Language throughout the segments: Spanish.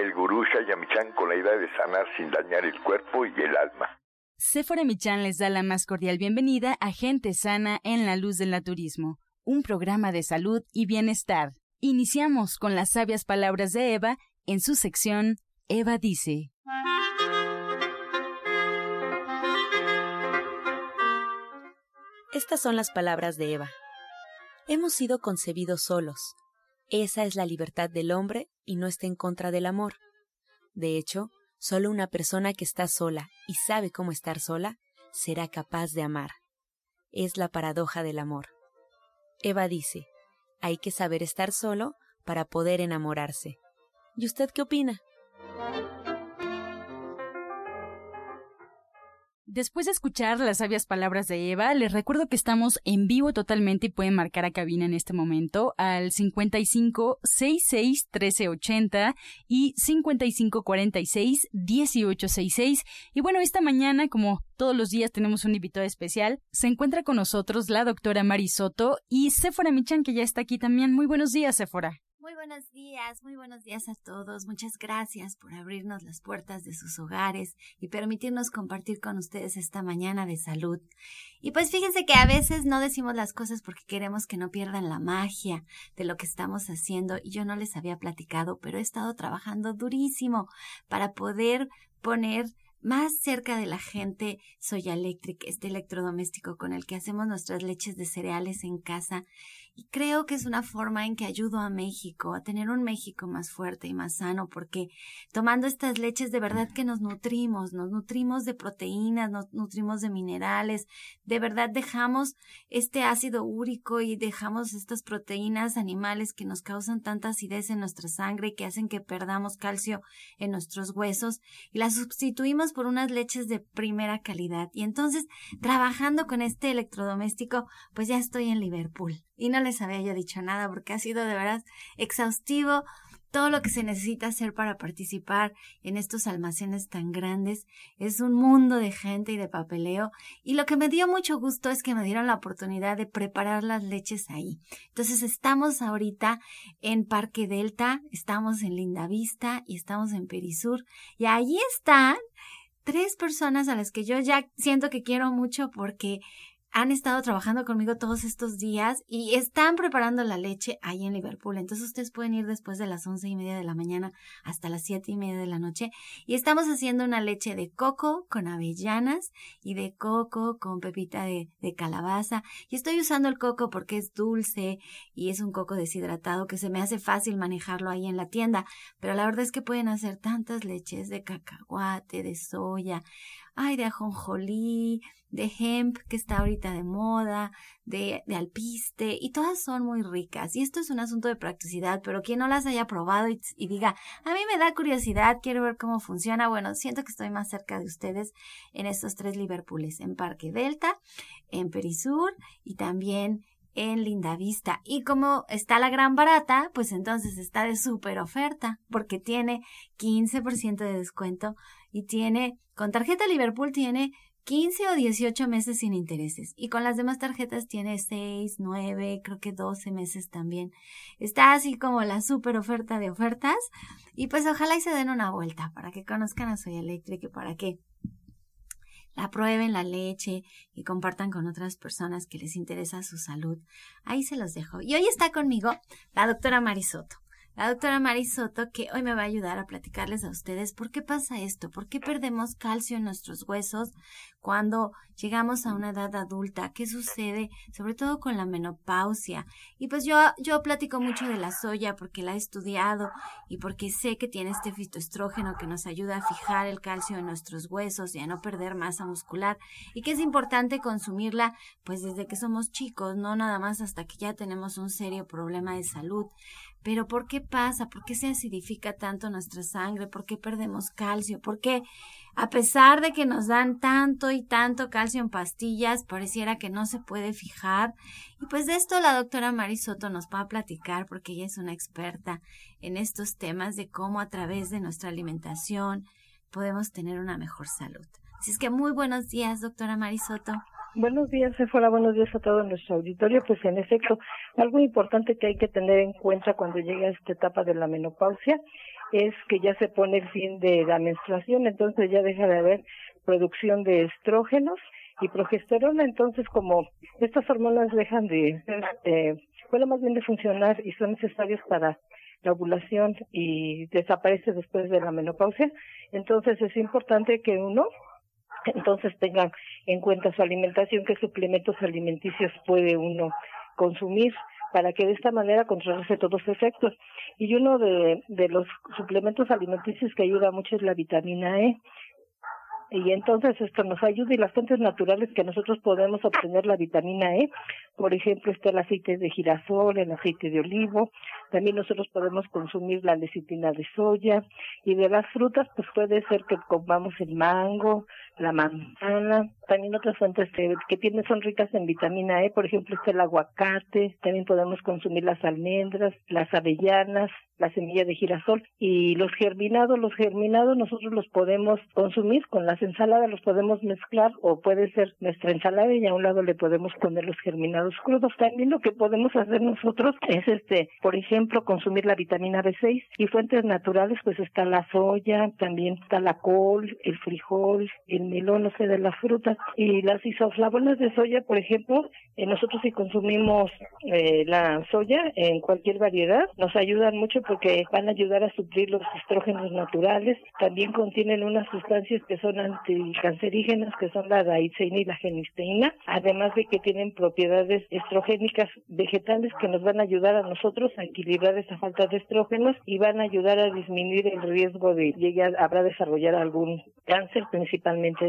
el gurú Shayamichan con la idea de sanar sin dañar el cuerpo y el alma. Sephora Michan les da la más cordial bienvenida a Gente Sana en la Luz del Naturismo, un programa de salud y bienestar. Iniciamos con las sabias palabras de Eva en su sección Eva dice. Estas son las palabras de Eva. Hemos sido concebidos solos. Esa es la libertad del hombre y no está en contra del amor. De hecho, solo una persona que está sola y sabe cómo estar sola será capaz de amar. Es la paradoja del amor. Eva dice, hay que saber estar solo para poder enamorarse. ¿Y usted qué opina? Después de escuchar las sabias palabras de Eva, les recuerdo que estamos en vivo totalmente y pueden marcar a cabina en este momento al 55 66 1380 y 55 46 1866. Y bueno, esta mañana, como todos los días tenemos un invitado especial, se encuentra con nosotros la doctora Marisoto y Sephora Michan, que ya está aquí también. Muy buenos días, Sephora. Muy buenos días, muy buenos días a todos. Muchas gracias por abrirnos las puertas de sus hogares y permitirnos compartir con ustedes esta mañana de salud. Y pues fíjense que a veces no decimos las cosas porque queremos que no pierdan la magia de lo que estamos haciendo y yo no les había platicado, pero he estado trabajando durísimo para poder poner más cerca de la gente Soya Electric, este electrodoméstico con el que hacemos nuestras leches de cereales en casa. Creo que es una forma en que ayudo a México a tener un México más fuerte y más sano, porque tomando estas leches de verdad que nos nutrimos, nos nutrimos de proteínas, nos nutrimos de minerales, de verdad dejamos este ácido úrico y dejamos estas proteínas animales que nos causan tanta acidez en nuestra sangre y que hacen que perdamos calcio en nuestros huesos y las sustituimos por unas leches de primera calidad. Y entonces, trabajando con este electrodoméstico, pues ya estoy en Liverpool. Y no les había yo dicho nada porque ha sido de verdad exhaustivo todo lo que se necesita hacer para participar en estos almacenes tan grandes. Es un mundo de gente y de papeleo. Y lo que me dio mucho gusto es que me dieron la oportunidad de preparar las leches ahí. Entonces estamos ahorita en Parque Delta, estamos en Linda Vista y estamos en Perisur. Y allí están tres personas a las que yo ya siento que quiero mucho porque han estado trabajando conmigo todos estos días y están preparando la leche ahí en Liverpool. Entonces ustedes pueden ir después de las once y media de la mañana hasta las siete y media de la noche. Y estamos haciendo una leche de coco con avellanas y de coco con pepita de, calabaza. Y estoy usando el coco porque es dulce y es un coco deshidratado que se me hace fácil manejarlo ahí en la tienda. Pero la verdad es que pueden hacer tantas leches de cacahuate, de soya, ay, de ajonjolí, de hemp, que está ahorita de moda, de, alpiste, y todas son muy ricas. Y esto es un asunto de practicidad, pero quien no las haya probado y, diga, a mí me da curiosidad, quiero ver cómo funciona, bueno, siento que estoy más cerca de ustedes en estos tres Liverpooles, en Parque Delta, en Perisur y también en Linda Vista. Y como está la gran barata, pues entonces está de súper oferta, porque tiene 15% de descuento y tiene, con tarjeta Liverpool tiene 15 o 18 meses sin intereses. Y con las demás tarjetas tiene 6, 9, creo que 12 meses también. Está así como la super oferta de ofertas. Y pues ojalá y se den una vuelta para que conozcan a Soy Electric y para que la prueben la leche y compartan con otras personas que les interesa su salud. Ahí se los dejo. Y hoy está conmigo la doctora Marisoto. La doctora Marisoto, que hoy me va a ayudar a platicarles a ustedes por qué pasa esto, por qué perdemos calcio en nuestros huesos cuando llegamos a una edad adulta, qué sucede, sobre todo con la menopausia. Y pues yo, yo platico mucho de la soya porque la he estudiado y porque sé que tiene este fitoestrógeno que nos ayuda a fijar el calcio en nuestros huesos y a no perder masa muscular y que es importante consumirla pues desde que somos chicos, no nada más hasta que ya tenemos un serio problema de salud. Pero ¿por qué pasa? ¿Por qué se acidifica tanto nuestra sangre? ¿Por qué perdemos calcio? ¿Por qué a pesar de que nos dan tanto y tanto calcio en pastillas, pareciera que no se puede fijar? Y pues de esto la doctora Marisoto nos va a platicar porque ella es una experta en estos temas de cómo a través de nuestra alimentación podemos tener una mejor salud. Así es que muy buenos días, doctora Marisoto. Buenos días, Sephora. Buenos días a todo nuestro auditorio. Pues en efecto, algo importante que hay que tener en cuenta cuando llega a esta etapa de la menopausia es que ya se pone el fin de la menstruación, entonces ya deja de haber producción de estrógenos y progesterona. Entonces, como estas hormonas dejan de, eh, bueno, más bien de funcionar y son necesarias para la ovulación y desaparece después de la menopausia, entonces es importante que uno entonces tengan en cuenta su alimentación, qué suplementos alimenticios puede uno consumir para que de esta manera controlarse todos los efectos. Y uno de, los suplementos alimenticios que ayuda mucho es la vitamina E. Y entonces esto nos ayuda y las fuentes naturales que nosotros podemos obtener la vitamina E, por ejemplo, está el aceite de girasol, el aceite de olivo, también nosotros podemos consumir la lecitina de soya y de las frutas pues puede ser que comamos el mango, la manzana, también otras fuentes que, tienen son ricas en vitamina E, por ejemplo, está el aguacate, también podemos consumir las almendras, las avellanas, la semilla de girasol y los germinados, los germinados nosotros los podemos consumir con las ensaladas, los podemos mezclar o puede ser nuestra ensalada y a un lado le podemos poner los germinados crudos. También lo que podemos hacer nosotros es este, por ejemplo, consumir la vitamina B6 y fuentes naturales pues está la soya, también está la col, el frijol, el no sé, de las frutas y las isoflavonas de soya, por ejemplo, eh, nosotros si consumimos eh, la soya en cualquier variedad nos ayudan mucho porque van a ayudar a suplir los estrógenos naturales. También contienen unas sustancias que son anticancerígenas, que son la daicina y la genisteína, además de que tienen propiedades estrogénicas vegetales que nos van a ayudar a nosotros a equilibrar esa falta de estrógenos y van a ayudar a disminuir el riesgo de llegar a desarrollar algún cáncer, principalmente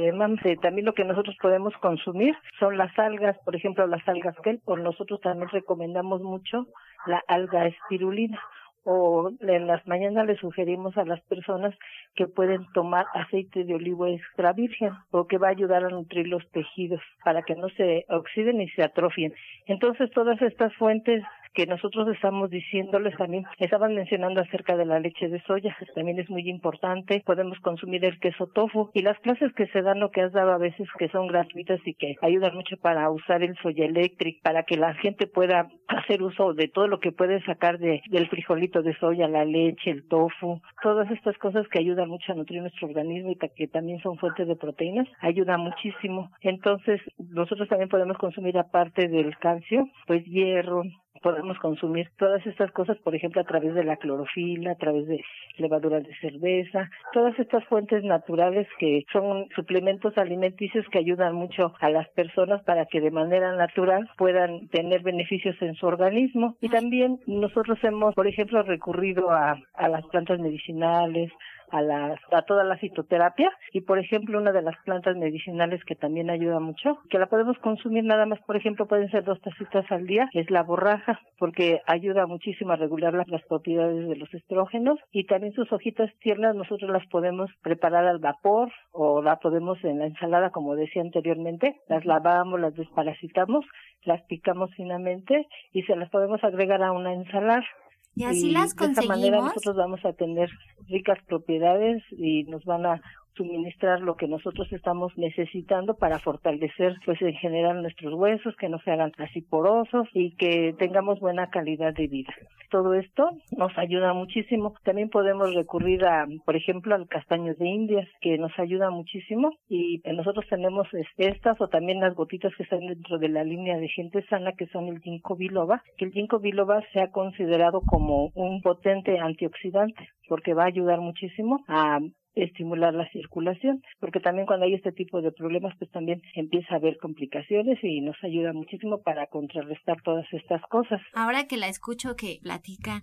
También lo que nosotros podemos consumir son las algas, por ejemplo, las algas kelp, por nosotros también recomendamos mucho la alga espirulina o en las mañanas le sugerimos a las personas que pueden tomar aceite de olivo extra virgen porque va a ayudar a nutrir los tejidos para que no se oxiden ni se atrofien. Entonces todas estas fuentes que nosotros estamos diciéndoles también, estaban mencionando acerca de la leche de soya, también es muy importante, podemos consumir el queso tofu y las clases que se dan, lo que has dado a veces que son gratuitas y que ayudan mucho para usar el soya electric, para que la gente pueda hacer uso de todo lo que puede sacar de, del frijolito de soya, la leche, el tofu, todas estas cosas que ayudan mucho a nutrir nuestro organismo y que también son fuentes de proteínas, ayuda muchísimo. Entonces, nosotros también podemos consumir aparte del calcio, pues hierro, podemos consumir todas estas cosas, por ejemplo, a través de la clorofila, a través de levaduras de cerveza, todas estas fuentes naturales que son suplementos alimenticios que ayudan mucho a las personas para que de manera natural puedan tener beneficios en su organismo. Y también nosotros hemos, por ejemplo, recurrido a, a las plantas medicinales, a, la, a toda la fitoterapia. Y por ejemplo una de las plantas medicinales que también ayuda mucho, que la podemos consumir nada más, por ejemplo pueden ser dos tacitas al día, es la borraja porque ayuda muchísimo a regular las, las propiedades de los estrógenos. Y también sus hojitas tiernas nosotros las podemos preparar al vapor o la podemos en la ensalada como decía anteriormente, las lavamos, las desparasitamos, las picamos finamente y se las podemos agregar a una ensalada y así las conseguimos. De esta manera nosotros vamos a tener ricas propiedades y nos van a suministrar lo que nosotros estamos necesitando para fortalecer pues en general nuestros huesos, que no se hagan así porosos y que tengamos buena calidad de vida. Todo esto nos ayuda muchísimo. También podemos recurrir a, por ejemplo, al castaño de Indias, que nos ayuda muchísimo y nosotros tenemos estas o también las gotitas que están dentro de la línea de gente sana, que son el ginkgo biloba, que el ginkgo biloba se ha considerado como un potente antioxidante porque va a ayudar muchísimo a estimular la circulación, porque también cuando hay este tipo de problemas, pues también empieza a haber complicaciones y nos ayuda muchísimo para contrarrestar todas estas cosas. Ahora que la escucho que platica,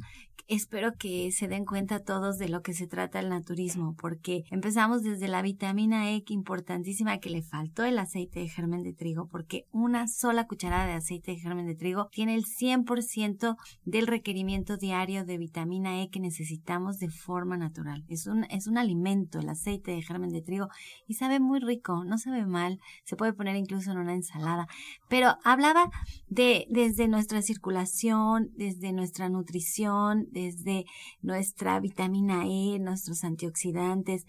espero que se den cuenta todos de lo que se trata el naturismo, porque empezamos desde la vitamina E, que importantísima, que le faltó el aceite de germen de trigo, porque una sola cucharada de aceite de germen de trigo tiene el 100% del requerimiento diario de vitamina E que necesitamos de forma natural. Es un, es un alimento, el aceite de germen de trigo, y sabe muy rico, no sabe mal, se puede poner incluso en una ensalada. Pero hablaba de desde nuestra circulación, desde nuestra nutrición, desde nuestra vitamina E, nuestros antioxidantes,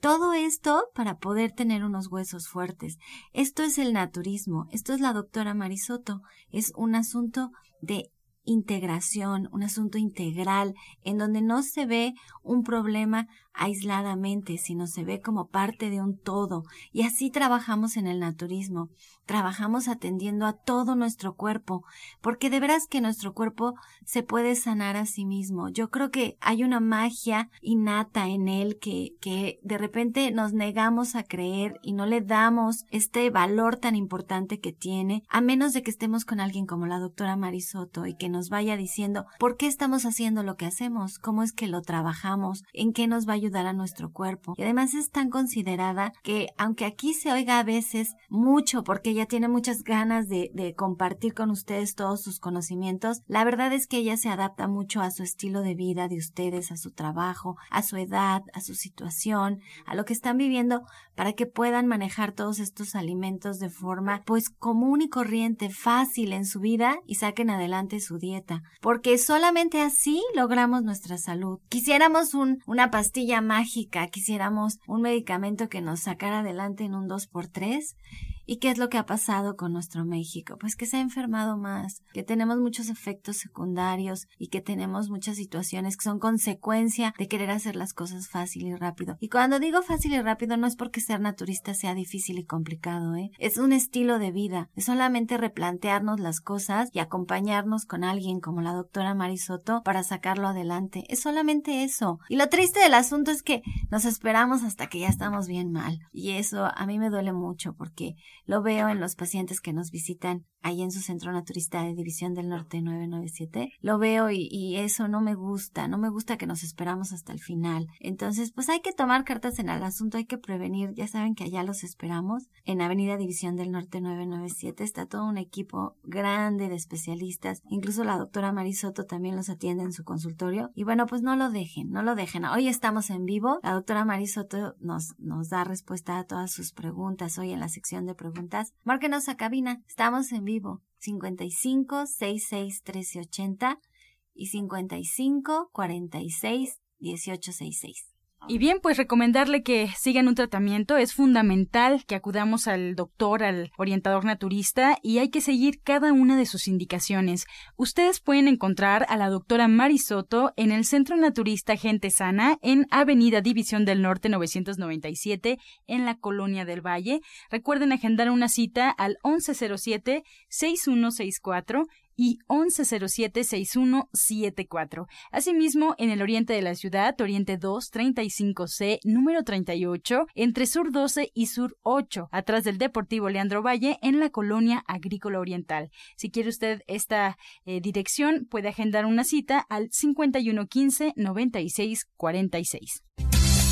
todo esto para poder tener unos huesos fuertes. Esto es el naturismo, esto es la doctora Marisoto, es un asunto de integración, un asunto integral, en donde no se ve un problema aisladamente, sino se ve como parte de un todo. Y así trabajamos en el naturismo, trabajamos atendiendo a todo nuestro cuerpo, porque de veras que nuestro cuerpo se puede sanar a sí mismo. Yo creo que hay una magia innata en él que, que de repente nos negamos a creer y no le damos este valor tan importante que tiene, a menos de que estemos con alguien como la doctora Marisoto y que nos vaya diciendo por qué estamos haciendo lo que hacemos, cómo es que lo trabajamos, en qué nos va ayudar a nuestro cuerpo. Y además es tan considerada que aunque aquí se oiga a veces mucho porque ella tiene muchas ganas de, compartir con ustedes todos sus conocimientos, la verdad es que ella se adapta mucho a su estilo de vida de ustedes, a su trabajo, a su edad, a su situación, a lo que están viviendo para que puedan manejar todos estos alimentos de forma pues común y corriente, fácil en su vida y saquen adelante su dieta, porque solamente así logramos nuestra salud. Quisiéramos un, una mágica, quisiéramos un medicamento que nos sacara adelante en un 2x3 ¿Y qué es lo que ha pasado con nuestro México? Pues que se ha enfermado más, que tenemos muchos efectos secundarios y que tenemos muchas situaciones que son consecuencia de querer hacer las cosas fácil y rápido. Y cuando digo fácil y rápido no es porque ser naturista sea difícil y complicado, ¿eh? Es un estilo de vida. Es solamente replantearnos las cosas y acompañarnos con alguien como la doctora Marisoto para sacarlo adelante. Es solamente eso. Y lo triste del asunto es que nos esperamos hasta que ya estamos bien mal. Y eso a mí me duele mucho porque lo veo en los pacientes que nos visitan ahí en su centro naturista de División del Norte 997. Lo veo y, eso no me gusta, no me gusta que nos esperamos hasta el final. Entonces, pues hay que tomar cartas en el asunto, hay que prevenir. Ya saben que allá los esperamos. En Avenida División del Norte 997 está todo un equipo grande de especialistas. Incluso la doctora Marisoto también los atiende en su consultorio. Y bueno, pues no lo dejen, no lo dejen. Hoy estamos en vivo. La doctora Marisoto nos, nos da respuesta a todas sus preguntas hoy en la sección de preguntas. Márquenos a cabina. Estamos en vivo 55 66 13 80 y 55 46 18 66. Y bien, pues recomendarle que sigan un tratamiento. Es fundamental que acudamos al doctor, al orientador naturista y hay que seguir cada una de sus indicaciones. Ustedes pueden encontrar a la doctora Marisoto en el Centro Naturista Gente Sana en Avenida División del Norte 997 en la Colonia del Valle. Recuerden agendar una cita al 1107 6164 y 1107-6174. Asimismo, en el oriente de la ciudad, Oriente 2, 35C, número 38, entre Sur 12 y Sur 8, atrás del Deportivo Leandro Valle, en la colonia agrícola oriental. Si quiere usted esta eh, dirección, puede agendar una cita al 5115-9646.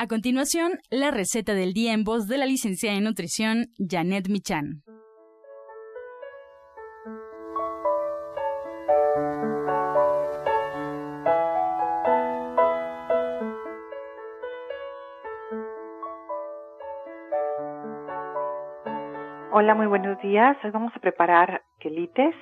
A continuación, la receta del día en voz de la licenciada en nutrición Janet Michan. Hola, muy buenos días. Hoy vamos a preparar quelites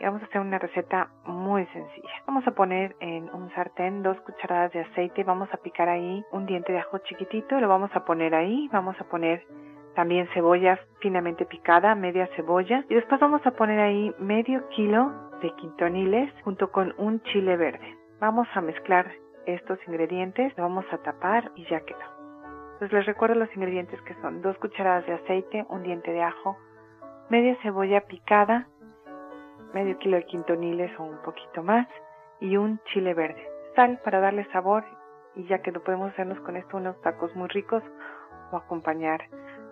y vamos a hacer una receta muy sencilla. Vamos a poner en un sartén dos cucharadas de aceite, vamos a picar ahí un diente de ajo chiquitito, lo vamos a poner ahí, vamos a poner también cebolla finamente picada, media cebolla y después vamos a poner ahí medio kilo de quintoniles junto con un chile verde. Vamos a mezclar estos ingredientes, lo vamos a tapar y ya quedó. Entonces les recuerdo los ingredientes que son dos cucharadas de aceite, un diente de ajo, media cebolla picada, medio kilo de quintoniles o un poquito más y un chile verde. Sal para darle sabor y ya que no podemos hacernos con esto unos tacos muy ricos o acompañar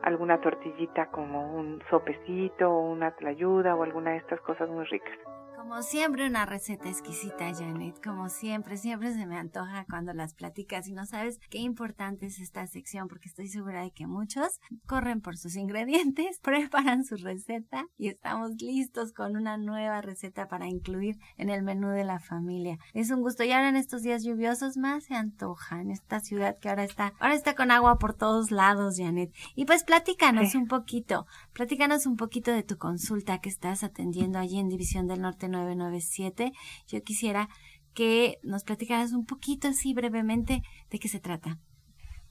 alguna tortillita como un sopecito o una tlayuda o alguna de estas cosas muy ricas. Como siempre, una receta exquisita, Janet. Como siempre, siempre se me antoja cuando las platicas y no sabes qué importante es esta sección porque estoy segura de que muchos corren por sus ingredientes, preparan su receta y estamos listos con una nueva receta para incluir en el menú de la familia. Es un gusto y ahora en estos días lluviosos más se antoja en esta ciudad que ahora está, ahora está con agua por todos lados, Janet. Y pues platícanos un poquito, platícanos un poquito de tu consulta que estás atendiendo allí en División del Norte 997. Yo quisiera que nos platicaras un poquito así brevemente de qué se trata.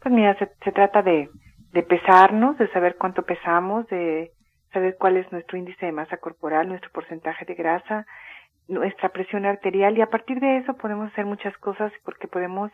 Pues mira, se, trata de, de pesarnos, de saber cuánto pesamos, de saber cuál es nuestro índice de masa corporal, nuestro porcentaje de grasa, nuestra presión arterial y a partir de eso podemos hacer muchas cosas porque podemos,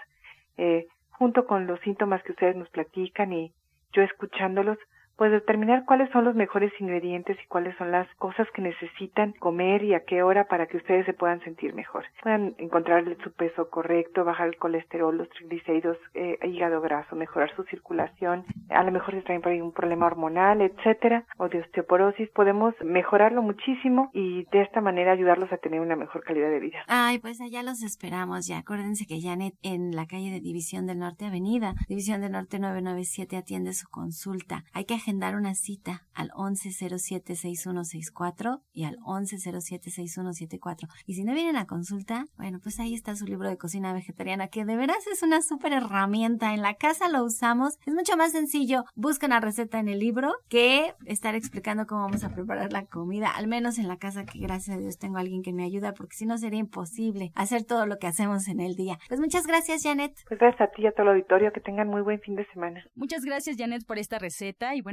eh, junto con los síntomas que ustedes nos platican y yo escuchándolos, pues determinar cuáles son los mejores ingredientes y cuáles son las cosas que necesitan comer y a qué hora para que ustedes se puedan sentir mejor. Puedan encontrar su peso correcto, bajar el colesterol, los triglicéridos, eh, hígado graso, mejorar su circulación, a lo mejor si traen por ahí un problema hormonal, etcétera, o de osteoporosis, podemos mejorarlo muchísimo y de esta manera ayudarlos a tener una mejor calidad de vida. Ay, pues allá los esperamos ya. Acuérdense que Janet en la calle de División del Norte Avenida, División del Norte 997 atiende su consulta. Hay que agendar una cita al 1107-6164 y al 1107-6174. Y si no vienen a consulta, bueno, pues ahí está su libro de cocina vegetariana, que de veras es una súper herramienta. En la casa lo usamos. Es mucho más sencillo. Busca una receta en el libro que estar explicando cómo vamos a preparar la comida. Al menos en la casa, que gracias a Dios tengo a alguien que me ayuda, porque si no sería imposible hacer todo lo que hacemos en el día. Pues muchas gracias, Janet. Pues gracias a ti y a todo el auditorio. Que tengan muy buen fin de semana. Muchas gracias, Janet, por esta receta. Y bueno,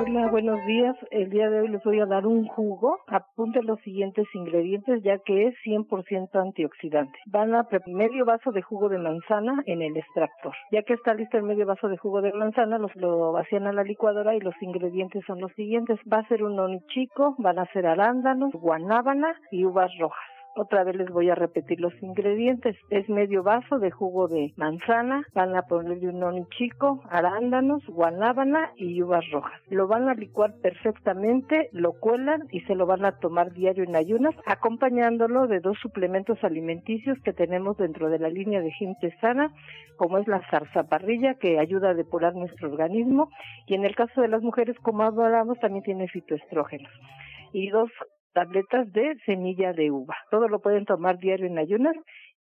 Hola, buenos días. El día de hoy les voy a dar un jugo. Apunte los siguientes ingredientes ya que es 100% antioxidante. Van a medio vaso de jugo de manzana en el extractor. Ya que está listo el medio vaso de jugo de manzana, los, lo vacían a la licuadora y los ingredientes son los siguientes. Va a ser un chico, van a ser arándanos, guanábana y uvas rojas. Otra vez les voy a repetir los ingredientes. Es medio vaso de jugo de manzana, van a ponerle un noni chico, arándanos, guanábana y uvas rojas. Lo van a licuar perfectamente, lo cuelan y se lo van a tomar diario en ayunas, acompañándolo de dos suplementos alimenticios que tenemos dentro de la línea de gente sana, como es la zarzaparrilla, que ayuda a depurar nuestro organismo, y en el caso de las mujeres, como hablamos, también tiene fitoestrógenos y dos tabletas de semilla de uva. Todo lo pueden tomar diario en ayunas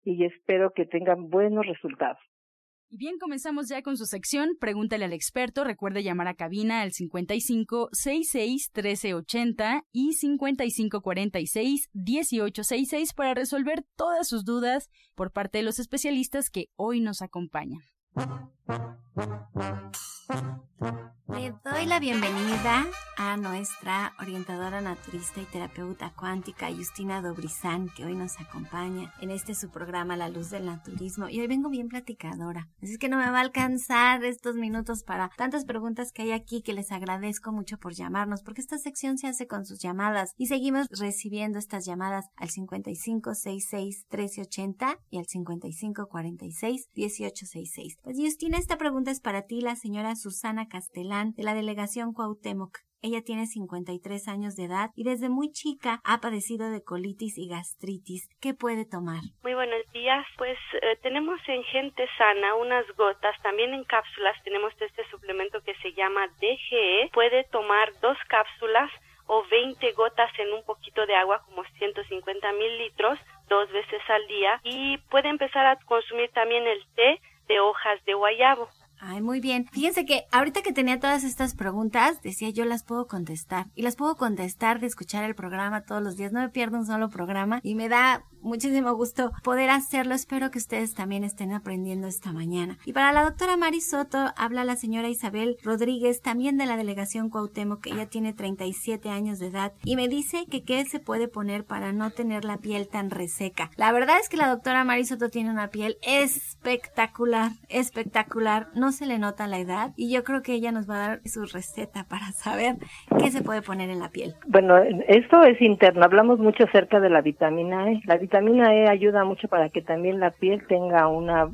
y espero que tengan buenos resultados. Y bien, comenzamos ya con su sección. Pregúntale al experto. Recuerde llamar a cabina al 55 66 1380 y 55 46 1866 para resolver todas sus dudas por parte de los especialistas que hoy nos acompañan. Le doy la bienvenida a nuestra orientadora naturista y terapeuta cuántica, Justina Dobrizán, que hoy nos acompaña en este su programa La Luz del Naturismo. Y hoy vengo bien platicadora, así que no me va a alcanzar estos minutos para tantas preguntas que hay aquí que les agradezco mucho por llamarnos, porque esta sección se hace con sus llamadas y seguimos recibiendo estas llamadas al 5566 1380 y al 5546 1866. Pues Justina, esta pregunta es para ti, la señora Susana Castellán de la delegación Cuauhtémoc. Ella tiene 53 años de edad y desde muy chica ha padecido de colitis y gastritis. ¿Qué puede tomar? Muy buenos días. Pues eh, tenemos en gente sana unas gotas, también en cápsulas tenemos este suplemento que se llama DGE. Puede tomar dos cápsulas o 20 gotas en un poquito de agua como 150 mil litros dos veces al día y puede empezar a consumir también el té de hojas de guayabo. Ay, muy bien. Fíjense que ahorita que tenía todas estas preguntas, decía yo las puedo contestar. Y las puedo contestar de escuchar el programa todos los días. No me pierdo un solo programa. Y me da muchísimo gusto poder hacerlo. Espero que ustedes también estén aprendiendo esta mañana. Y para la doctora Mari Soto, habla la señora Isabel Rodríguez, también de la delegación Cuauhtémoc, que ella tiene 37 años de edad. Y me dice que qué se puede poner para no tener la piel tan reseca. La verdad es que la doctora Mari Soto tiene una piel espectacular, espectacular. No se le nota la edad. Y yo creo que ella nos va a dar su receta para saber qué se puede poner en la piel. Bueno, esto es interno. Hablamos mucho acerca de la vitamina E. La vitamina E ayuda mucho para que también la piel tenga una,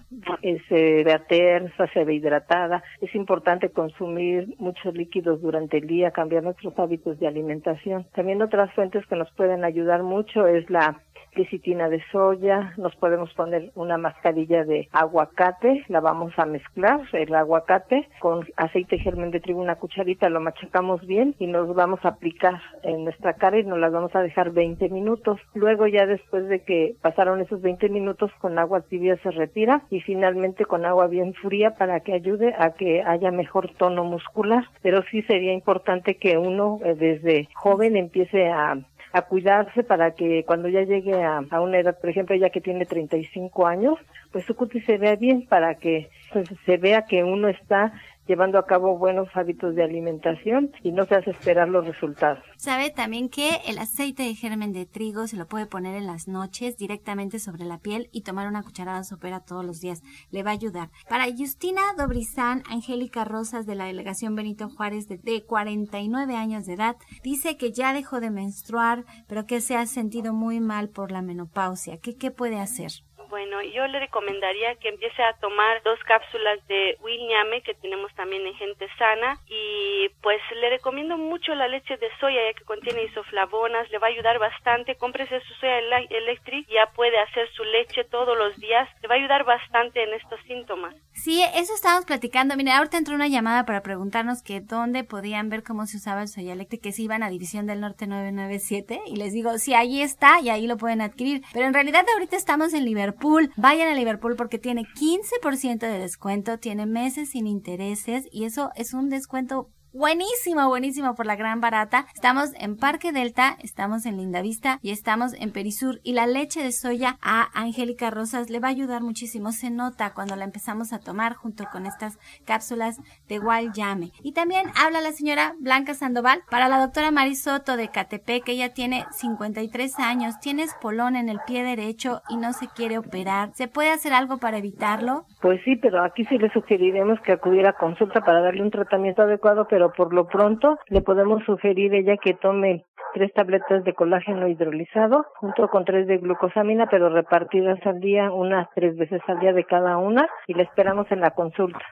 se vea tersa, se ve hidratada. Es importante consumir muchos líquidos durante el día, cambiar nuestros hábitos de alimentación. También otras fuentes que nos pueden ayudar mucho es la licitina de soya, nos podemos poner una mascarilla de aguacate, la vamos a mezclar, el aguacate con aceite germen de trigo, una cucharita, lo machacamos bien y nos vamos a aplicar en nuestra cara y nos las vamos a dejar 20 minutos. Luego ya después de que pasaron esos 20 minutos con agua tibia se retira y finalmente con agua bien fría para que ayude a que haya mejor tono muscular. Pero sí sería importante que uno eh, desde joven empiece a a cuidarse para que cuando ya llegue a, una edad, por ejemplo, ella que tiene 35 años, pues su cutis se vea bien para que pues, se vea que uno está llevando a cabo buenos hábitos de alimentación y no se hace esperar los resultados. Sabe también que el aceite de germen de trigo se lo puede poner en las noches directamente sobre la piel y tomar una cucharada sopera todos los días. Le va a ayudar. Para Justina Dobrizán, Angélica Rosas de la delegación Benito Juárez de, de 49 años de edad, dice que ya dejó de menstruar, pero que se ha sentido muy mal por la menopausia. ¿Qué, qué puede hacer? Bueno, yo le recomendaría que empiece a tomar dos cápsulas de Williame que tenemos también en gente sana y pues le recomiendo mucho la leche de soya ya que contiene isoflavonas, le va a ayudar bastante. Cómprese su soya electric, ya puede hacer su leche todos los días, le va a ayudar bastante en estos síntomas. Sí, eso estábamos platicando. Mira, ahorita entró una llamada para preguntarnos que dónde podían ver cómo se usaba el soya electric, que se iban a División del Norte 997 y les digo, sí, ahí está y ahí lo pueden adquirir. Pero en realidad ahorita estamos en Liverpool Vayan a Liverpool porque tiene 15% de descuento, tiene meses sin intereses y eso es un descuento buenísimo, buenísimo por la gran barata. Estamos en Parque Delta, estamos en Lindavista y estamos en Perisur. Y la leche de soya a Angélica Rosas le va a ayudar muchísimo. Se nota cuando la empezamos a tomar junto con estas cápsulas de Wild Yame. Y también habla la señora Blanca Sandoval para la doctora Marisoto de Catepec, que ella tiene 53 años, tiene espolón en el pie derecho y no se quiere operar. ¿Se puede hacer algo para evitarlo? Pues sí, pero aquí sí le sugeriremos que acudiera a consulta para darle un tratamiento adecuado, pero por lo pronto le podemos sugerir ella que tome tres tabletas de colágeno hidrolizado junto con tres de glucosamina, pero repartidas al día, unas tres veces al día de cada una, y la esperamos en la consulta.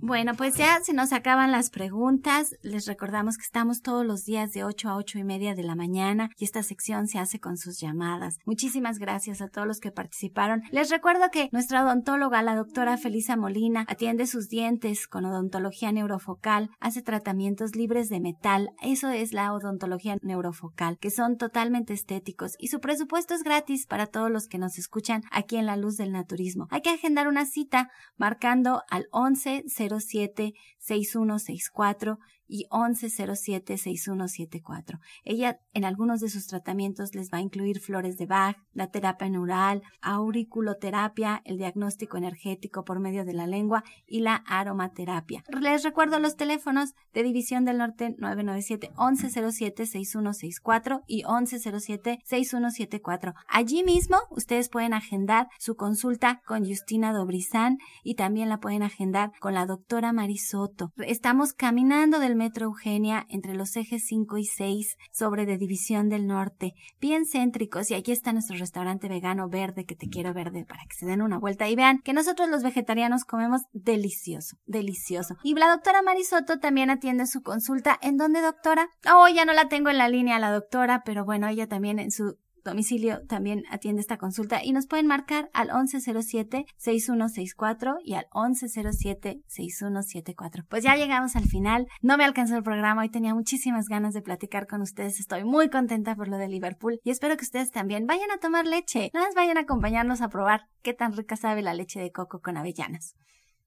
Bueno, pues ya se nos acaban las preguntas. Les recordamos que estamos todos los días de 8 a 8 y media de la mañana y esta sección se hace con sus llamadas. Muchísimas gracias a todos los que participaron. Les recuerdo que nuestra odontóloga, la doctora Felisa Molina, atiende sus dientes con odontología neurofocal, hace tratamientos libres de metal. Eso es la odontología neurofocal, que son totalmente estéticos y su presupuesto es gratis para todos los que nos escuchan aquí en la luz del naturismo. Hay que agendar una cita marcando al 11 07 6164 y 1107-6174. Ella en algunos de sus tratamientos les va a incluir flores de Bach, la terapia neural, auriculoterapia, el diagnóstico energético por medio de la lengua y la aromaterapia. Les recuerdo los teléfonos de División del Norte 997-1107-6164 y 1107-6174. Allí mismo ustedes pueden agendar su consulta con Justina Dobrizán y también la pueden agendar con la doctora Marisoto. Estamos caminando del Metro Eugenia entre los ejes 5 y 6 sobre de División del Norte, bien céntricos y aquí está nuestro restaurante vegano verde que te quiero verde para que se den una vuelta y vean que nosotros los vegetarianos comemos delicioso, delicioso. Y la doctora Marisoto también atiende su consulta. ¿En dónde, doctora? Oh, ya no la tengo en la línea la doctora, pero bueno, ella también en su domicilio también atiende esta consulta y nos pueden marcar al 1107-6164 y al 1107-6174. Pues ya llegamos al final. No me alcanzó el programa. Hoy tenía muchísimas ganas de platicar con ustedes. Estoy muy contenta por lo de Liverpool y espero que ustedes también vayan a tomar leche. No más vayan a acompañarnos a probar qué tan rica sabe la leche de coco con avellanas.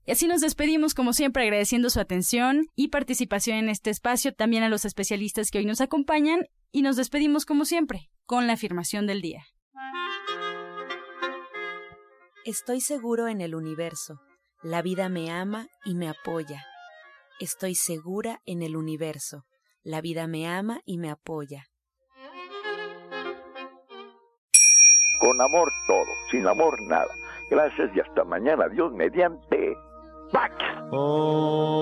Y así nos despedimos como siempre agradeciendo su atención y participación en este espacio, también a los especialistas que hoy nos acompañan y nos despedimos como siempre con la afirmación del día. Estoy seguro en el universo. La vida me ama y me apoya. Estoy segura en el universo. La vida me ama y me apoya. Con amor todo, sin amor nada. Gracias y hasta mañana. Dios mediante. ¡Pax! Oh.